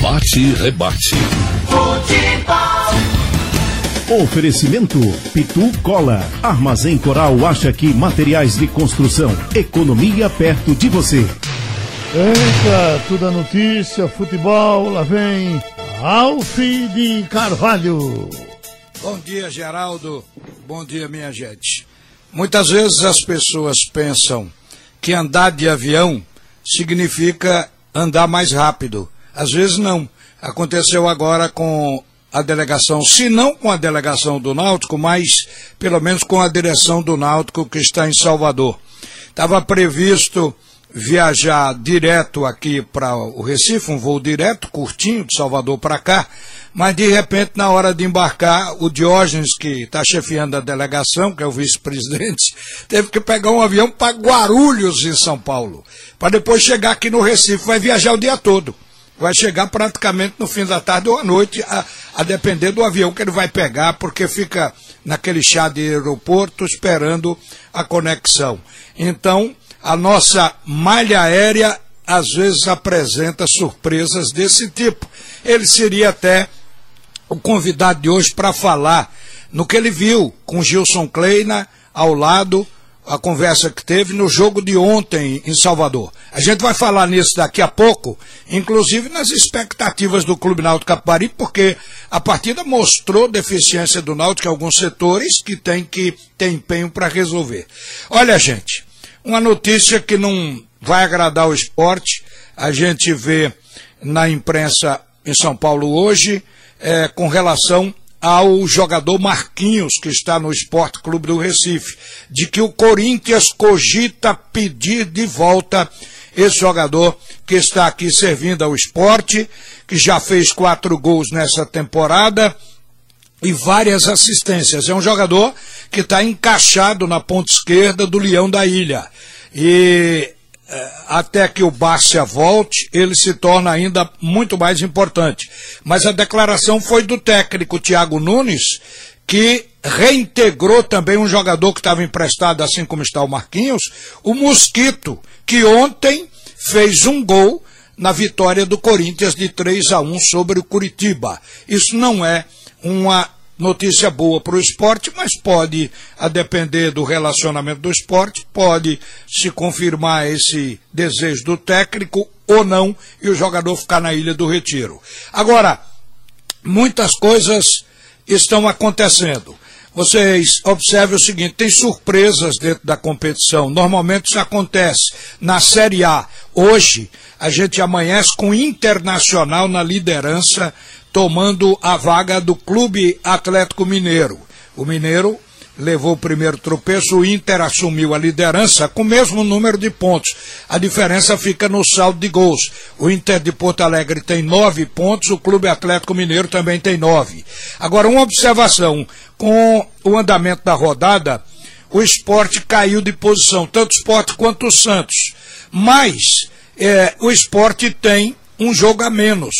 Bate e rebate. Futebol. Oferecimento Pitu Cola. Armazém Coral acha que materiais de construção. Economia perto de você. Eita, tudo a notícia, futebol, lá vem Alf de Carvalho. Bom dia, Geraldo. Bom dia, minha gente. Muitas vezes as pessoas pensam que andar de avião significa andar mais rápido. Às vezes não. Aconteceu agora com a delegação, se não com a delegação do Náutico, mas pelo menos com a direção do Náutico que está em Salvador. Estava previsto viajar direto aqui para o Recife, um voo direto, curtinho, de Salvador para cá, mas de repente, na hora de embarcar, o Diógenes, que está chefiando a delegação, que é o vice-presidente, teve que pegar um avião para Guarulhos, em São Paulo, para depois chegar aqui no Recife, vai viajar o dia todo. Vai chegar praticamente no fim da tarde ou à noite, a, a depender do avião que ele vai pegar, porque fica naquele chá de aeroporto esperando a conexão. Então, a nossa malha aérea às vezes apresenta surpresas desse tipo. Ele seria até o convidado de hoje para falar no que ele viu com Gilson Kleina ao lado a conversa que teve no jogo de ontem em Salvador. A gente vai falar nisso daqui a pouco, inclusive nas expectativas do Clube Náutico Capari, porque a partida mostrou deficiência do Náutico em alguns setores que tem que ter empenho para resolver. Olha, gente, uma notícia que não vai agradar o esporte, a gente vê na imprensa em São Paulo hoje, é, com relação ao jogador Marquinhos, que está no Esporte Clube do Recife, de que o Corinthians cogita pedir de volta esse jogador que está aqui servindo ao esporte, que já fez quatro gols nessa temporada e várias assistências. É um jogador que está encaixado na ponta esquerda do Leão da Ilha. E até que o Bárcia volte, ele se torna ainda muito mais importante. Mas a declaração foi do técnico Thiago Nunes, que reintegrou também um jogador que estava emprestado, assim como está o Marquinhos, o Mosquito, que ontem fez um gol na vitória do Corinthians de 3 a 1 sobre o Curitiba. Isso não é uma notícia boa para o esporte, mas pode, a depender do relacionamento do esporte, pode se confirmar esse desejo do técnico ou não e o jogador ficar na Ilha do Retiro. Agora, muitas coisas estão acontecendo. Vocês observem o seguinte: tem surpresas dentro da competição. Normalmente isso acontece na Série A. Hoje, a gente amanhece com o Internacional na liderança tomando a vaga do Clube Atlético Mineiro. O Mineiro levou o primeiro tropeço, o Inter assumiu a liderança com o mesmo número de pontos. A diferença fica no saldo de gols. O Inter de Porto Alegre tem nove pontos, o Clube Atlético Mineiro também tem nove. Agora, uma observação: com o andamento da rodada, o esporte caiu de posição, tanto o esporte quanto o Santos. Mas é, o esporte tem um jogo a menos.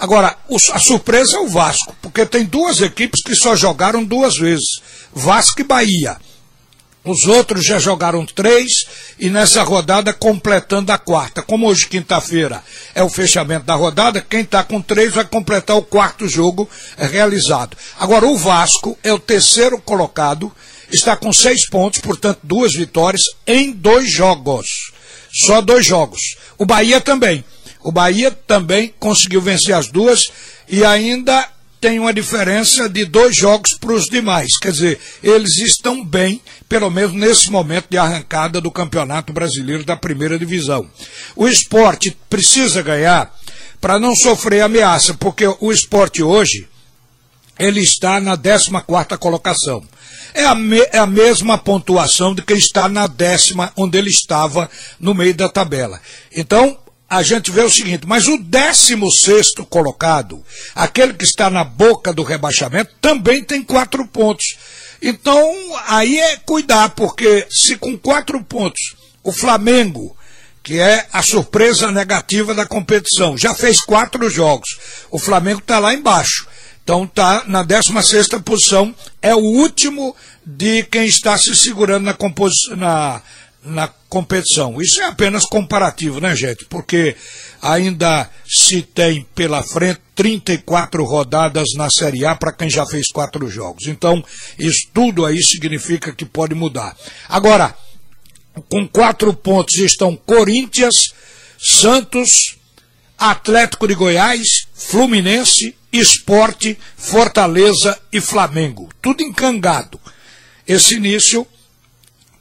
Agora, a surpresa é o Vasco, porque tem duas equipes que só jogaram duas vezes: Vasco e Bahia. Os outros já jogaram três e nessa rodada completando a quarta. Como hoje, quinta-feira, é o fechamento da rodada, quem está com três vai completar o quarto jogo realizado. Agora, o Vasco é o terceiro colocado, está com seis pontos, portanto, duas vitórias em dois jogos. Só dois jogos. O Bahia também. O Bahia também conseguiu vencer as duas e ainda tem uma diferença de dois jogos para os demais. Quer dizer, eles estão bem, pelo menos nesse momento de arrancada do Campeonato Brasileiro da Primeira Divisão. O esporte precisa ganhar para não sofrer ameaça, porque o esporte hoje ele está na 14 colocação. É a, é a mesma pontuação de quem está na décima, onde ele estava no meio da tabela. Então, a gente vê o seguinte, mas o 16 colocado, aquele que está na boca do rebaixamento, também tem quatro pontos. Então, aí é cuidar, porque se com quatro pontos o Flamengo, que é a surpresa negativa da competição, já fez quatro jogos, o Flamengo está lá embaixo. Então está na 16 posição, é o último de quem está se segurando na, na na competição. Isso é apenas comparativo, né, gente? Porque ainda se tem pela frente 34 rodadas na Série A para quem já fez quatro jogos. Então, isso tudo aí significa que pode mudar. Agora, com quatro pontos estão Corinthians, Santos, Atlético de Goiás, Fluminense, Esporte, Fortaleza e Flamengo. Tudo encangado. Esse início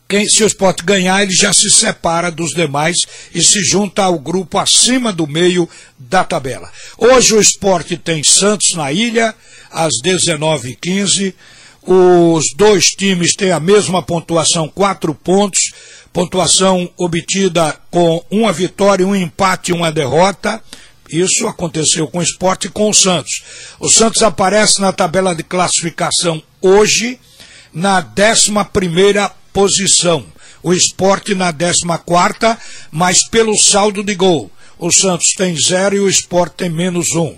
quem, se o esporte ganhar, ele já se separa dos demais e se junta ao grupo acima do meio da tabela. Hoje o esporte tem Santos na ilha, às 19h15. Os dois times têm a mesma pontuação, quatro pontos. Pontuação obtida com uma vitória, um empate e uma derrota. Isso aconteceu com o esporte e com o Santos. O Santos aparece na tabela de classificação hoje, na 11 primeira posição. O esporte na 14, mas pelo saldo de gol. O Santos tem zero e o esporte tem menos um.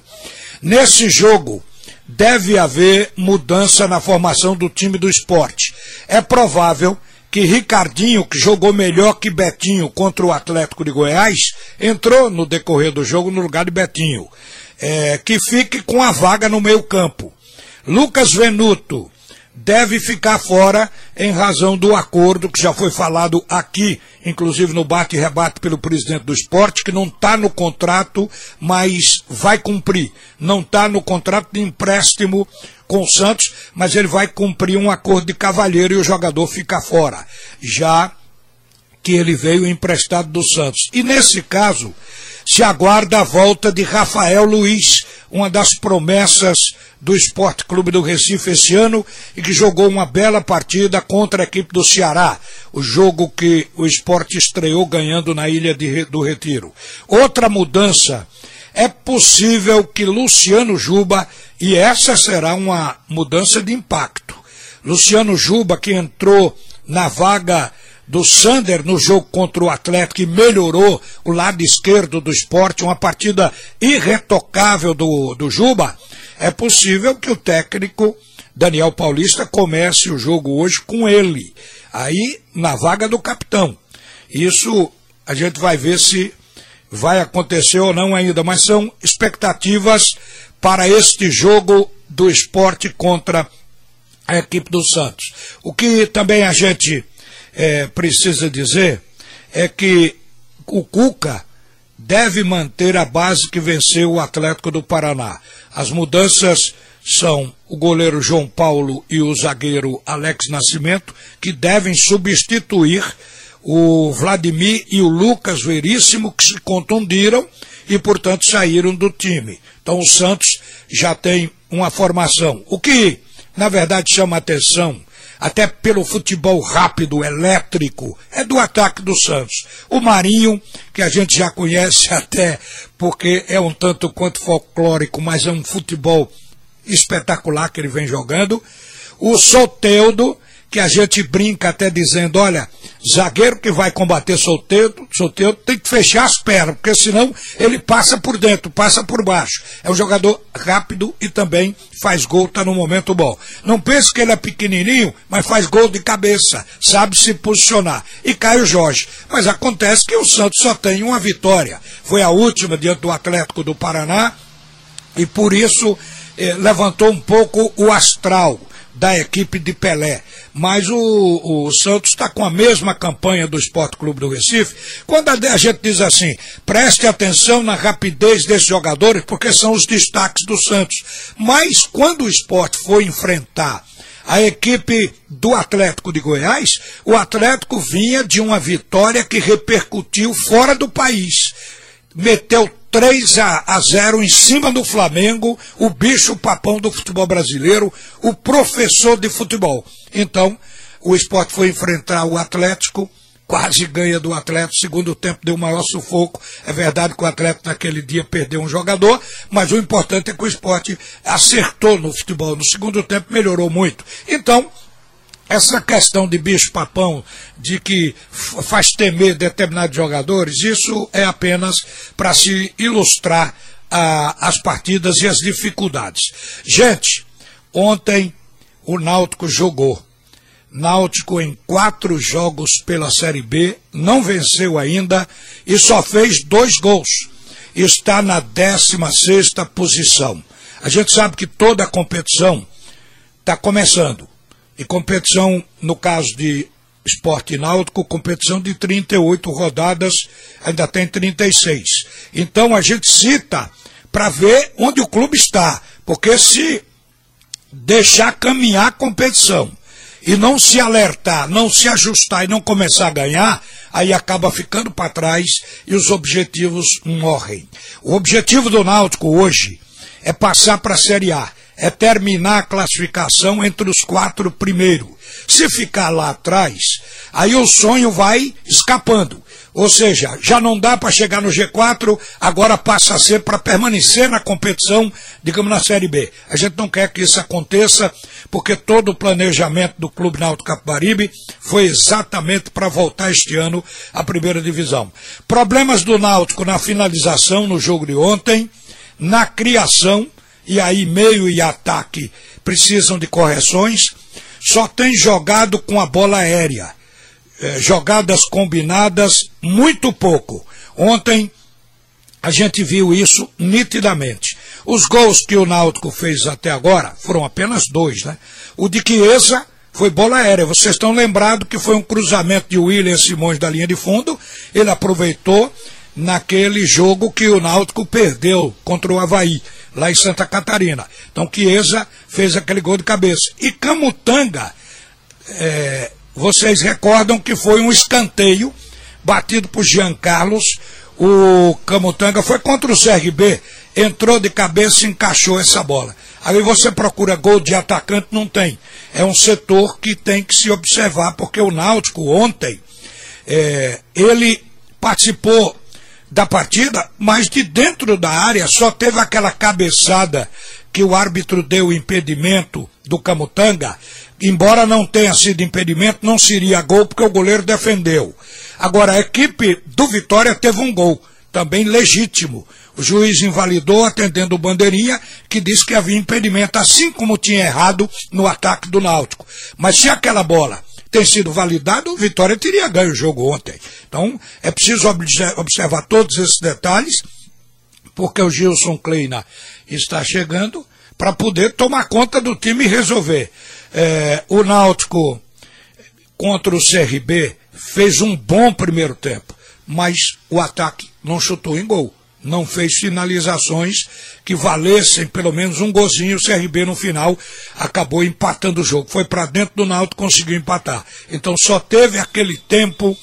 Nesse jogo, deve haver mudança na formação do time do esporte. É provável que Ricardinho, que jogou melhor que Betinho contra o Atlético de Goiás, entrou no decorrer do jogo no lugar de Betinho. É, que fique com a vaga no meio campo. Lucas Venuto, deve ficar fora em razão do acordo que já foi falado aqui, inclusive no bate e rebate pelo presidente do esporte, que não está no contrato, mas vai cumprir. Não está no contrato de empréstimo com o Santos, mas ele vai cumprir um acordo de cavalheiro e o jogador fica fora. Já que ele veio emprestado do Santos. E nesse caso, se aguarda a volta de Rafael Luiz, uma das promessas do Esporte Clube do Recife esse ano e que jogou uma bela partida contra a equipe do Ceará, o jogo que o esporte estreou ganhando na Ilha de, do Retiro. Outra mudança, é possível que Luciano Juba, e essa será uma mudança de impacto, Luciano Juba, que entrou na vaga do Sander no jogo contra o Atlético e melhorou o lado esquerdo do esporte, uma partida irretocável do, do Juba, é possível que o técnico Daniel Paulista comece o jogo hoje com ele, aí na vaga do capitão. Isso a gente vai ver se vai acontecer ou não ainda, mas são expectativas para este jogo do esporte contra a equipe do Santos. O que também a gente é, precisa dizer é que o Cuca deve manter a base que venceu o Atlético do Paraná. As mudanças são o goleiro João Paulo e o zagueiro Alex Nascimento, que devem substituir o Vladimir e o Lucas Veríssimo, que se contundiram e, portanto, saíram do time. Então, o Santos já tem uma formação. O que, na verdade, chama atenção até pelo futebol rápido, elétrico, é do ataque do Santos. O Marinho, que a gente já conhece até porque é um tanto quanto folclórico, mas é um futebol espetacular que ele vem jogando. O Soteudo, que a gente brinca até dizendo, olha, zagueiro que vai combater solteiro, solteiro tem que fechar as pernas, porque senão ele passa por dentro, passa por baixo. É um jogador rápido e também faz gol, está no momento bom. Não pense que ele é pequenininho, mas faz gol de cabeça, sabe se posicionar. E Caio Jorge. Mas acontece que o Santos só tem uma vitória. Foi a última diante do Atlético do Paraná e por isso eh, levantou um pouco o astral da equipe de Pelé. Mas o, o Santos está com a mesma campanha do Esporte Clube do Recife. Quando a, gente diz assim, preste atenção na rapidez desses jogadores, porque são os destaques do Santos. Mas quando o esporte foi enfrentar a equipe do Atlético de Goiás, o Atlético vinha de uma vitória que repercutiu fora do país. Meteu 3 a, a 0 em cima do Flamengo, o bicho papão do futebol brasileiro, o professor de futebol. Então, o esporte foi enfrentar o Atlético, quase ganha do Atlético, segundo tempo deu o maior sufoco. É verdade que o Atlético naquele dia perdeu um jogador, mas o importante é que o esporte acertou no futebol. No segundo tempo melhorou muito. Então, essa questão de bicho-papão, de que faz temer determinados jogadores, isso é apenas para se ilustrar ah, as partidas e as dificuldades. Gente, ontem o Náutico jogou. Náutico em quatro jogos pela Série B, não venceu ainda e só fez dois gols. Está na 16 posição. A gente sabe que toda a competição está começando. E competição, no caso de esporte náutico, competição de 38 rodadas, ainda tem 36. Então a gente cita para ver onde o clube está. Porque se deixar caminhar a competição e não se alertar, não se ajustar e não começar a ganhar, aí acaba ficando para trás e os objetivos morrem. O objetivo do Náutico hoje é passar para a Série A, é terminar a classificação entre os quatro primeiros. Se ficar lá atrás, aí o sonho vai escapando. Ou seja, já não dá para chegar no G4, agora passa a ser para permanecer na competição, digamos, na Série B. A gente não quer que isso aconteça, porque todo o planejamento do Clube Náutico Capibaribe foi exatamente para voltar este ano à primeira divisão. Problemas do Náutico na finalização no jogo de ontem, na criação, e aí meio e ataque precisam de correções, só tem jogado com a bola aérea é, jogadas combinadas, muito pouco. Ontem a gente viu isso nitidamente. Os gols que o Náutico fez até agora foram apenas dois, né? O de Chiesa foi bola aérea. Vocês estão lembrados que foi um cruzamento de William Simões da linha de fundo. Ele aproveitou naquele jogo que o Náutico perdeu contra o Havaí, lá em Santa Catarina. Então Chiesa fez aquele gol de cabeça. E Camutanga é, vocês recordam que foi um escanteio batido por Jean Carlos. O Camutanga foi contra o CRB, entrou de cabeça e encaixou essa bola. Aí você procura gol de atacante, não tem. É um setor que tem que se observar, porque o Náutico ontem, é, ele participou da partida, mas de dentro da área só teve aquela cabeçada que o árbitro deu impedimento do Camutanga, embora não tenha sido impedimento, não seria gol porque o goleiro defendeu. Agora, a equipe do Vitória teve um gol, também legítimo. O juiz invalidou atendendo o bandeirinha, que disse que havia impedimento, assim como tinha errado no ataque do Náutico. Mas se aquela bola tem sido validada, o Vitória teria ganho o jogo ontem. Então, é preciso observar todos esses detalhes, porque o Gilson Kleina está chegando para poder tomar conta do time e resolver. É, o Náutico contra o CRB fez um bom primeiro tempo, mas o ataque não chutou em gol. Não fez finalizações que valessem pelo menos um gozinho. O CRB no final acabou empatando o jogo. Foi para dentro do Náutico conseguiu empatar. Então só teve aquele tempo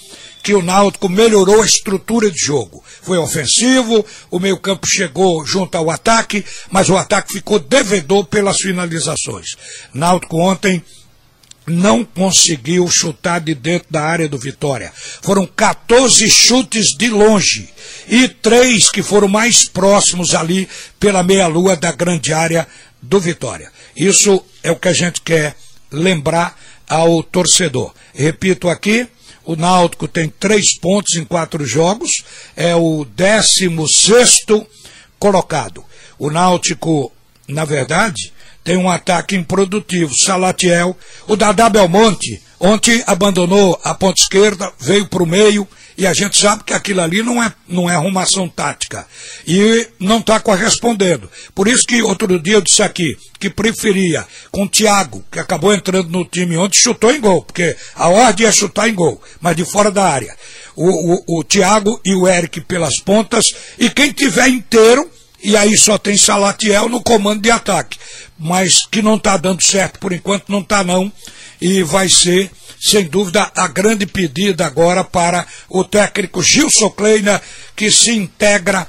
que o Náutico melhorou a estrutura de jogo. Foi ofensivo, o meio-campo chegou junto ao ataque, mas o ataque ficou devedor pelas finalizações. Náutico ontem não conseguiu chutar de dentro da área do Vitória. Foram 14 chutes de longe e três que foram mais próximos ali pela meia-lua da grande área do Vitória. Isso é o que a gente quer lembrar ao torcedor. Repito aqui, o Náutico tem três pontos em quatro jogos, é o 16 colocado. O Náutico, na verdade, tem um ataque improdutivo. Salatiel, o Dadá Belmonte, ontem abandonou a ponta esquerda, veio para o meio, e a gente sabe que aquilo ali não é, não é arrumação tática. E não está correspondendo. Por isso que outro dia eu disse aqui que preferia com o Thiago, que acabou entrando no time ontem, chutou em gol, porque a ordem é chutar em gol, mas de fora da área. O, o, o Thiago e o Eric pelas pontas, e quem tiver inteiro, e aí só tem Salatiel no comando de ataque. Mas que não está dando certo por enquanto, não está não. E vai ser sem dúvida, a grande pedida agora para o técnico Gilson Kleina, que se integra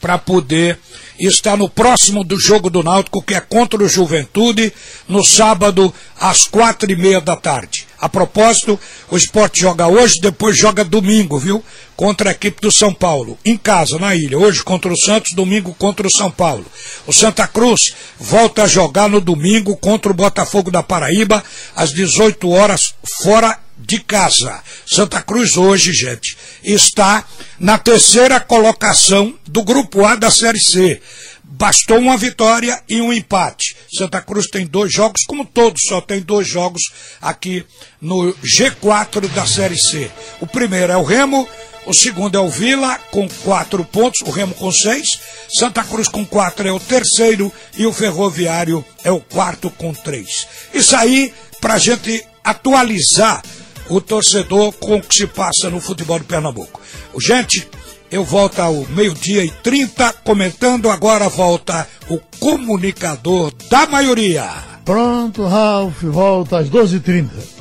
para poder estar no próximo do jogo do Náutico, que é contra o Juventude, no sábado, às quatro e meia da tarde. A propósito, o esporte joga hoje, depois joga domingo, viu? Contra a equipe do São Paulo. Em casa, na ilha. Hoje contra o Santos, domingo contra o São Paulo. O Santa Cruz volta a jogar no domingo contra o Botafogo da Paraíba, às 18 horas, fora de casa. Santa Cruz hoje, gente, está na terceira colocação do grupo A da Série C. Bastou uma vitória e um empate. Santa Cruz tem dois jogos, como todos só tem dois jogos aqui no G4 da Série C. O primeiro é o Remo, o segundo é o Vila, com quatro pontos, o Remo com seis. Santa Cruz com quatro é o terceiro e o Ferroviário é o quarto com três. Isso aí para gente atualizar o torcedor com o que se passa no futebol de Pernambuco. Gente, eu volto ao meio-dia e 30, comentando agora volta o comunicador da maioria. Pronto, Ralf, volta às 12h30.